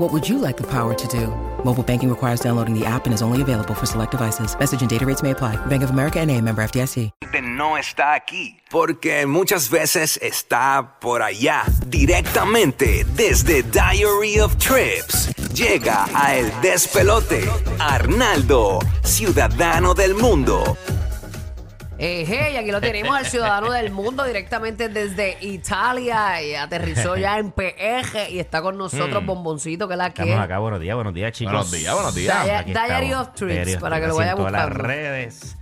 What would you like the power to do? Mobile banking requires downloading the app and is only available for select devices. Message and data rates may apply. Bank of America and a member FDIC. no está aquí, porque muchas veces está por allá, directamente desde Diary of Trips. Llega a El Despelote, Arnaldo, ciudadano del mundo. Eh, hey, aquí lo tenemos al ciudadano del mundo directamente desde Italia y aterrizó ya en PR y está con nosotros Bomboncito, que es la que Estamos acá, buenos días, buenos días, chicos. Buenos días, buenos días. Diary- Aquí Diary estamos. of Diary of para que lo vaya en todas las buscando. redes.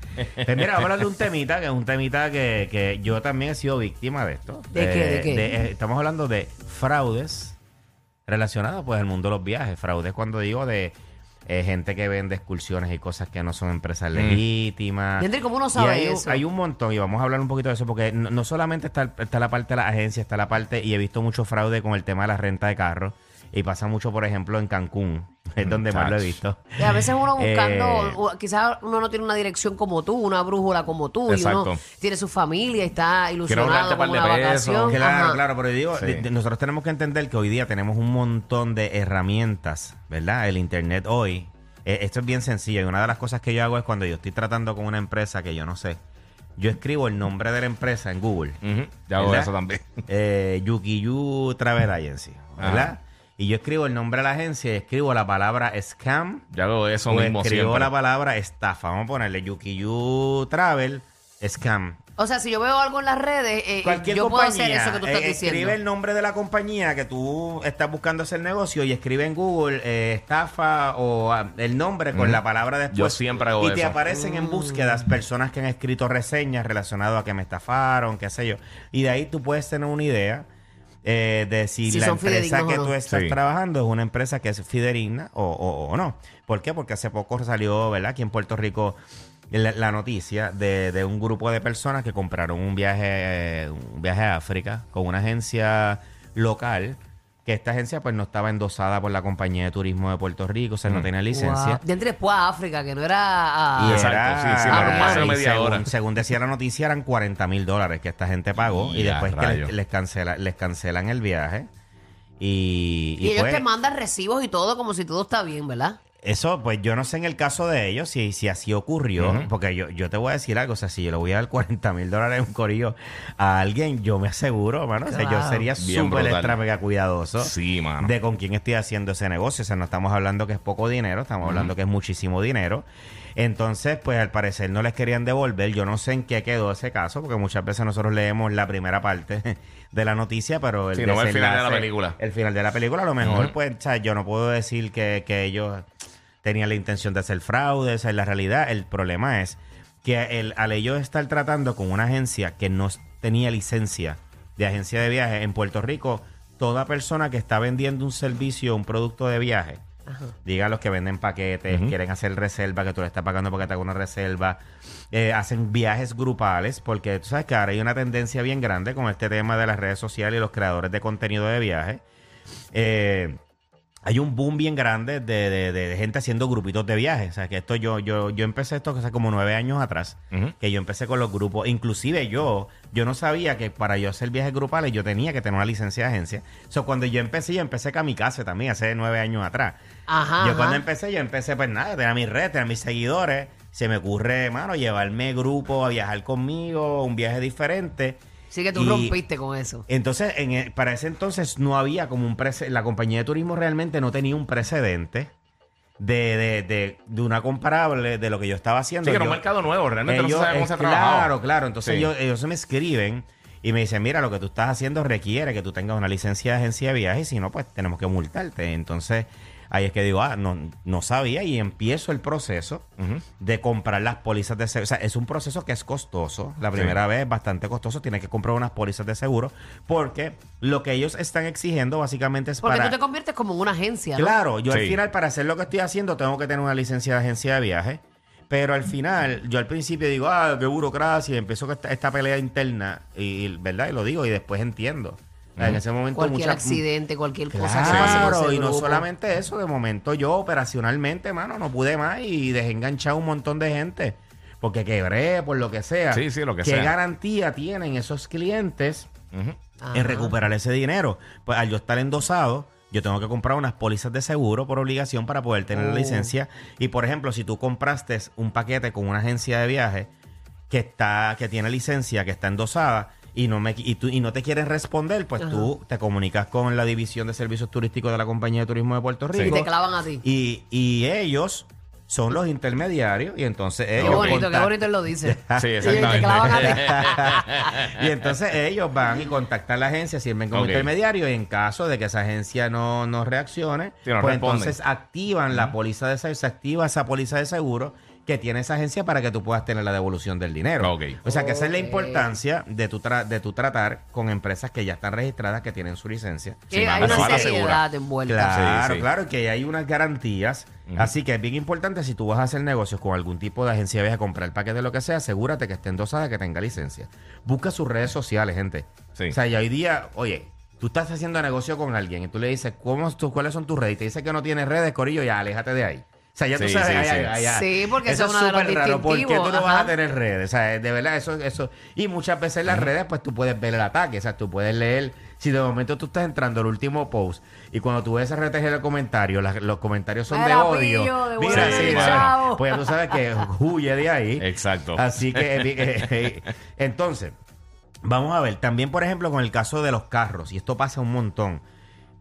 Pues mira, vamos a hablar de un temita, que es un temita que, que yo también he sido víctima de esto. ¿De qué, de qué? eh, estamos hablando de fraudes relacionados pues al mundo de los viajes. Fraudes cuando digo de eh, gente que vende excursiones y cosas que no son empresas legítimas. Yandri, ¿cómo uno Y sabe hay, un- eso? hay un montón, y vamos a hablar un poquito de eso, porque no, no solamente está, está la parte de la agencia, está la parte, y he visto mucho fraude con el tema de la renta de carros, y pasa mucho, por ejemplo, en Cancún, es donde más lo he visto. Y a veces uno buscando, Eh, quizás uno no tiene una dirección como tú, una brújula como tú, y Exacto. uno tiene su familia y está ilusionado con una vacación. Claro, Ajá. claro, pero digo, Sí. nosotros tenemos que entender que hoy día tenemos un montón de herramientas, ¿verdad? El Internet hoy, eh, esto es bien sencillo, y una de las cosas que yo hago es cuando yo estoy tratando con una empresa que yo no sé, yo escribo el nombre de la empresa en Google. Ya hago ¿verdad? eso también. eh, Yukiyu Travel Agency, ¿verdad? Ajá. Y yo escribo el nombre de la agencia y escribo la palabra scam Ya hago eso o mismo escribo siempre. la palabra estafa. Vamos a ponerle Yukiyu Travel scam. O sea, si yo veo algo en las redes, eh, Cualquier yo compañía, puedo hacer eso que tú estás eh, diciendo. escribe el nombre de la compañía que tú estás buscando hacer negocio y escribe en Google eh, estafa o ah, el nombre con la palabra después. Yo siempre hago Y te eso. aparecen en búsquedas personas que han escrito reseñas relacionadas a que me estafaron, qué sé yo. Y de ahí tú puedes tener una idea eh, de si, Si la son empresa fidedignos que o no. tú estás Sí. trabajando es una empresa que es fidedigna o, o- o no. ¿Por qué? Porque hace poco salió, ¿verdad? Aquí en Puerto Rico la, la noticia de, de un grupo de personas que compraron un viaje, eh, un viaje a África con una agencia local que esta agencia pues no estaba endosada por la compañía de turismo de Puerto Rico, o sea, no tenía licencia. Wow. De entre después a África, que no era a... Y Exacto, sí, sí, media según, hora. según decía la noticia, eran 40 mil dólares que esta gente pagó y después que rayos. les, les cancela, les cancelan el viaje. Y, Y, ellos pues, te mandan recibos y todo como si todo está bien, ¿verdad? Eso, pues yo no sé en el caso de ellos si, si así ocurrió, porque yo, yo te voy a decir algo, o sea, si yo le voy a dar 40 mil dólares en un corillo a alguien, yo me aseguro, mano, o sea, yo sería súper extra mega cuidadoso Sí, mano. de con quién estoy haciendo ese negocio, o sea, no estamos hablando que es poco dinero, estamos hablando que es muchísimo dinero. Entonces, pues al parecer no les querían devolver, yo no sé en qué quedó ese caso, porque muchas veces nosotros leemos la primera parte de la noticia, pero el Sí, no el final de la película. El final de la película, a lo mejor, pues, o sea, yo no puedo decir que, que ellos tenían la intención de hacer fraude, esa es la realidad. El problema es que el, al ellos estar tratando con una agencia que no tenía licencia de agencia de viaje en Puerto Rico, toda persona que está vendiendo un servicio, un producto de viaje, diga los que venden paquetes, quieren hacer reserva, que tú le estás pagando porque te haga una reserva, eh, hacen viajes grupales, porque tú sabes que ahora hay una tendencia bien grande con este tema de las redes sociales y los creadores de contenido de viaje. Eh, hay un boom bien grande de, de- de- de gente haciendo grupitos de viajes. O sea, que esto yo, yo, yo empecé esto hace como nueve años atrás, que yo empecé con los grupos. Inclusive yo, yo no sabía que para yo hacer viajes grupales yo tenía que tener una licencia de agencia. O sea, cuando yo empecé, yo empecé kamikaze también, hace nueve años atrás. Ajá, yo ajá. cuando empecé, yo empecé pues nada, tenía mis redes, tenía mis seguidores. Se me ocurre, mano, llevarme grupo a viajar conmigo, un viaje diferente. Sí que tú Y- rompiste con eso. entonces, en e- para ese entonces no había como un precedente, la compañía de turismo realmente no tenía un precedente de, de, de, de una comparable de lo que yo estaba haciendo. Sí, que era un Yo- mercado nuevo. Realmente no ellos- se sabe cómo se ha trabajado. Claro, claro. Entonces Sí. ellos, ellos se me escriben Y me dice, mira, lo que tú estás haciendo requiere que tú tengas una licencia de agencia de viajes, si no, pues tenemos que multarte. Entonces, ahí es que digo, ah, no, no sabía y empiezo el proceso de comprar las pólizas de seguro. O sea, es un proceso que es costoso. La primera vez es bastante costoso. Tienes que comprar unas pólizas de seguro porque lo que ellos están exigiendo básicamente es Porque para... tú te conviertes como en una agencia, ¿no? Claro, yo al final para hacer lo que estoy haciendo tengo que tener una licencia de agencia de viaje. Pero al final, yo al principio digo, ah, qué burocracia, y empiezo con esta, esta pelea interna, y, ¿verdad? Y lo digo, y después entiendo. En ese momento Cualquier mucha- accidente, cualquier cosa que pase con Claro, ese y no solamente eso, de momento yo operacionalmente, mano, no pude más y dejé enganchado un montón de gente. Porque quebré, por lo que sea. Sí, sí, lo que ¿Qué sea. garantía tienen esos clientes en recuperar ese dinero? Pues al yo estar endosado, yo tengo que comprar unas pólizas de seguro por obligación para poder tener la Oh. licencia. Y por ejemplo, si tú compraste un paquete con una agencia de viaje que está, que tiene licencia, que está endosada, y no me y, tú, y no te quieren responder, pues Ajá. tú te comunicas con la división de servicios turísticos de la compañía de turismo de Puerto Sí. Rico. Y te clavan a ti. Y, y ellos son los intermediarios y entonces Qué ellos bonito, qué contact- bonito él lo dice. Sí, Y te clavan a ti. exactamente. y entonces ellos van y contactan a la agencia, sirven como Ok. intermediario y en caso de que esa agencia no, no reaccione, Sí, no pues entonces activan la póliza de seguro, se activa esa póliza de seguro que tiene esa agencia para que tú puedas tener la devolución del dinero. Ok. O sea que esa es la importancia de tu, tra- de tu tratar con empresas que ya están registradas, que tienen su licencia. Que Sí, hay más una vale seriedad envuelta. Claro, Sí, sí. claro, que hay unas garantías. Así que es bien importante si tú vas a hacer negocios con algún tipo de agencia de viajes, comprar paquete, lo que sea, asegúrate que esté endosada, que tenga licencia. Busca sus redes sociales, gente. Sí. O sea, y hoy día, oye, tú estás haciendo negocio con alguien y tú le dices, ¿cómo, tú, ¿cuáles son tus redes? Y te dice que no tienes redes, Corillo, ya, aléjate de ahí. O sea, ya tú Sí, sabes, sí, ay, sí. ay, ay, ay. Sí, porque eso es uno de los súper raro. ¿Por qué tú no distintivos, vas a ajá. tener redes? O sea, de verdad, eso, eso. Y muchas veces en las redes, pues tú puedes ver el ataque. O sea, tú puedes leer. Si de momento tú estás entrando al último post y cuando tú ves RTG el comentario, las- los comentarios son de Mira, odio. pillo, Mira, devuelve sí, mano, pues ya tú sabes que huye de ahí. Exacto. Así que, eh, eh, eh, entonces, vamos a ver, también por ejemplo con el caso de los carros, y esto pasa un montón.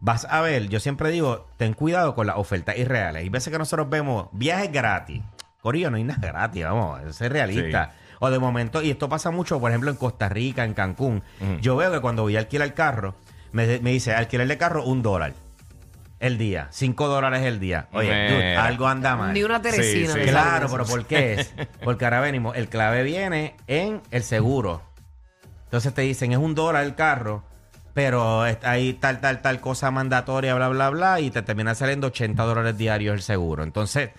Vas a ver, yo siempre digo, ten cuidado con las ofertas irreales. Hay veces que nosotros vemos viajes gratis. Corillo, no hay nada gratis, vamos, eso es realista. O de momento, y esto pasa mucho, por ejemplo, en Costa Rica, en Cancún. Yo veo que cuando voy a alquilar el carro, me, me dice, alquiler de carro, un dólar el día, cinco dólares el día. Oye, dude, algo anda mal. Ni una teresina. Sí, sí. Claro, pero ¿por qué es? Porque ahora venimos, el clave viene en el seguro. Entonces te dicen, es un dólar el carro, pero hay tal, tal, tal cosa mandatoria, bla, bla, bla, y te termina saliendo 80 dólares diarios el seguro. Entonces,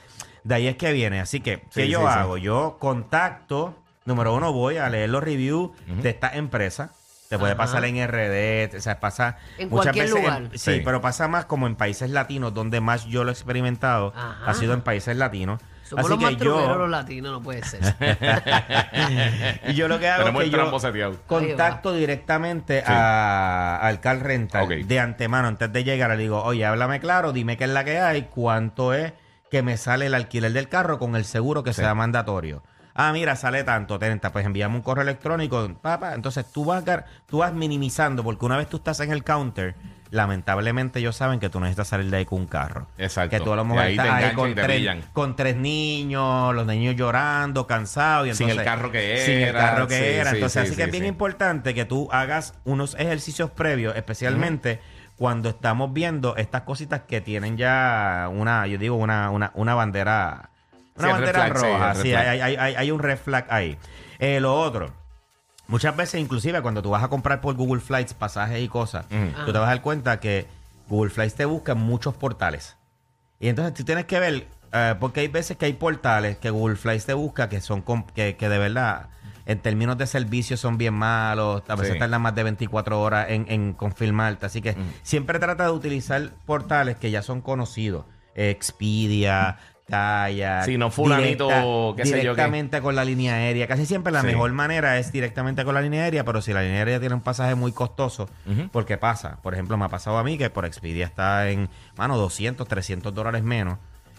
de ahí es que viene. Así que, ¿qué Sí, yo sí, sí. hago? Yo contacto, número uno, voy a leer los reviews de esta empresa. Te puede Ajá. pasar en RD, o sea, pasa En muchas cualquier veces. lugar. en- sí, Sí. pero pasa más como en países latinos, donde más yo lo he experimentado, Ajá. ha sido en países latinos. Somos Así los más yo, los latinos, no puede ser. y yo lo que hago Tenemos es el que yo trampo seteado. contacto directamente Sí. a, al car rental de antemano antes de llegar. Le digo, oye, háblame claro, dime qué es la que hay, cuánto es que me sale el alquiler del carro con el seguro que sea mandatorio. Ah, mira, sale tanto, 30. Pues enviamos un correo electrónico. Papá. Entonces tú vas, tú vas minimizando, porque una vez tú estás en el counter, lamentablemente ellos saben que tú necesitas salir de ahí con un carro. Exacto. Que tú a lo mejor estás ahí con tres, con tres niños, los niños llorando, cansados. Y Sin el carro que Sin el era, carro que sí, era. Entonces, sí, así que es bien importante que tú hagas unos ejercicios previos, especialmente cuando estamos viendo estas cositas que tienen ya una, yo digo, una, una, una bandera, una Sí, bandera flag, roja. Sí, hay, hay- hay- hay un red flag ahí. Eh, lo otro. Muchas veces, inclusive, cuando tú vas a comprar por Google Flights pasajes y cosas, tú te vas a dar cuenta que Google Flights te busca en muchos portales. Y entonces tú tienes que ver, eh, porque hay veces que hay portales que Google Flights te busca que son com- que, que de verdad, en términos de servicio, son bien malos. A veces Sí. tardan más de 24 horas en, en confirmarte. Así que siempre trata de utilizar portales que ya son conocidos. Expedia, Sí, no fulanito, qué sé yo qué. Directamente con la línea aérea. Casi siempre la Sí. mejor manera es directamente con la línea aérea, pero si la línea aérea tiene un pasaje muy costoso, porque pasa. Por ejemplo, me ha pasado a mí que por Expedia está en, mano, 200, 300 dólares menos.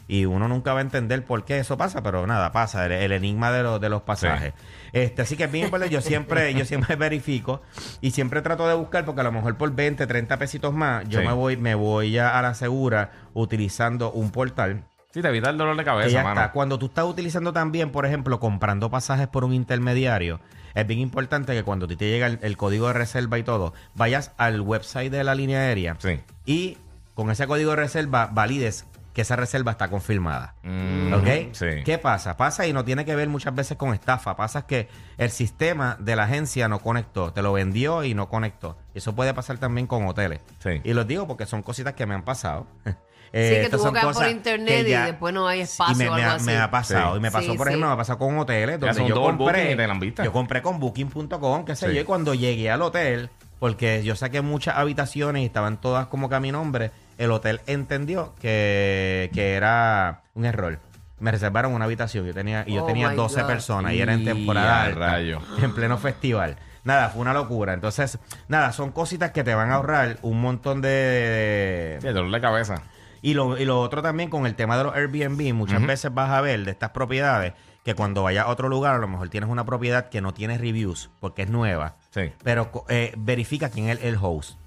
Y uno nunca va a entender por qué eso pasa, pero nada, pasa, el, el enigma de, los de los pasajes. Este, así que es bien yo siempre, yo siempre verifico y siempre trato de buscar, porque a lo mejor por 20, 30 pesitos más, yo Sí. me voy, me voy ya a la segura utilizando un portal Sí, te evita el dolor de cabeza, ya mano. está. Cuando tú estás utilizando también, por ejemplo, comprando pasajes por un intermediario, es bien importante que cuando a ti te llega el, el código de reserva y todo, vayas al website de la línea aérea Sí. y con ese código de reserva valides que esa reserva está confirmada. Mm, ¿Ok? Sí. ¿Qué pasa? Pasa y no tiene que ver muchas veces con estafa. Pasa que el sistema de la agencia no conectó. Te lo vendió y no conectó. Eso puede pasar también con hoteles. Sí. Y los digo porque son cositas que me han pasado. Sí, Eh, que estas tú son buscas por internet que y después no hay espacio y me, o me algo ha, así. me ha pasado. Sí. Y me pasó, Sí, por sí. ejemplo, me ha pasado con hoteles donde yo compré. Yo compré con booking.com, qué sé Sí. yo, y cuando llegué al hotel, porque yo saqué muchas habitaciones y estaban todas como que a mi nombre, el hotel entendió que, que era un error. Me reservaron una habitación yo tenía, y yo Oh tenía my 12 God. personas y era en Y temporada a alta, rayo. en pleno festival. Nada, fue una locura. Entonces, nada, son cositas que te van a ahorrar un montón de, Sí, dolor de cabeza. y lo, y lo otro también con el tema de los Airbnb, muchas veces vas a ver de estas propiedades que cuando vayas a otro lugar a lo mejor tienes una propiedad que no tiene reviews porque es nueva, Sí. pero co- eh, verifica quién es el, el host.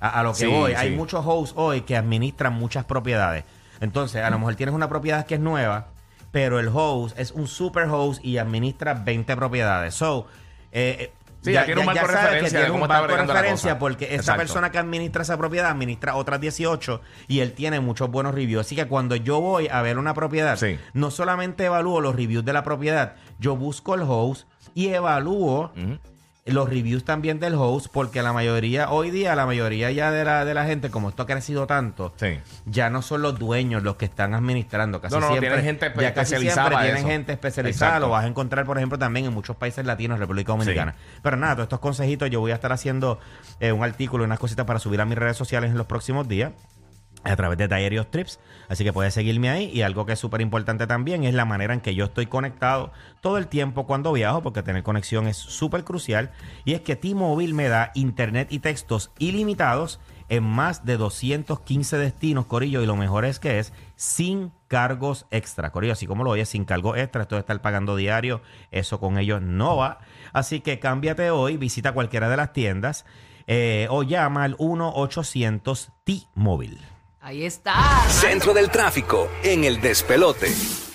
A, a lo que Sí, voy, sí. hay muchos hosts hoy que administran muchas propiedades. Entonces, a lo mejor tienes una propiedad que es nueva, pero el host es un super host y administra 20 propiedades. So, eh, eh, Sí, ya tiene un marco de sabes referencia de tiene un marco de referencia porque esa Exacto. persona que administra esa propiedad administra otras 18 y él tiene muchos buenos reviews. Así que cuando yo voy a ver una propiedad, Sí. no solamente evalúo los reviews de la propiedad, yo busco el host y evalúo. Los reviews también del host porque la mayoría, hoy día la mayoría ya de la, de la gente, como esto ha crecido tanto, Sí. ya no son los dueños los que están administrando. Casi No, no, siempre, tienen gente ya casi especializada siempre tienen gente especializada. Exacto. Lo vas a encontrar, por ejemplo, también en muchos países latinos, República Dominicana. Pero nada, todos estos consejitos yo voy a estar haciendo eh, un artículo y unas cositas para subir a mis redes sociales en los próximos días a través de of Trips. Así que puedes seguirme ahí. Y algo que es súper importante también es la manera en que yo estoy conectado todo el tiempo cuando viajo, porque tener conexión es súper crucial. Y es que T-Mobile me da internet y textos ilimitados en más de 215 destinos, Corillo. Y lo mejor es que es sin cargos extra, Corillo. Así como lo oyes, sin cargos extra. Esto de estar pagando diario, eso con ellos no va. Así que cámbiate hoy, visita cualquiera de las tiendas eh, o llama al 1-800 T-Mobile. Ahí está. Centro del tráfico en el despelote.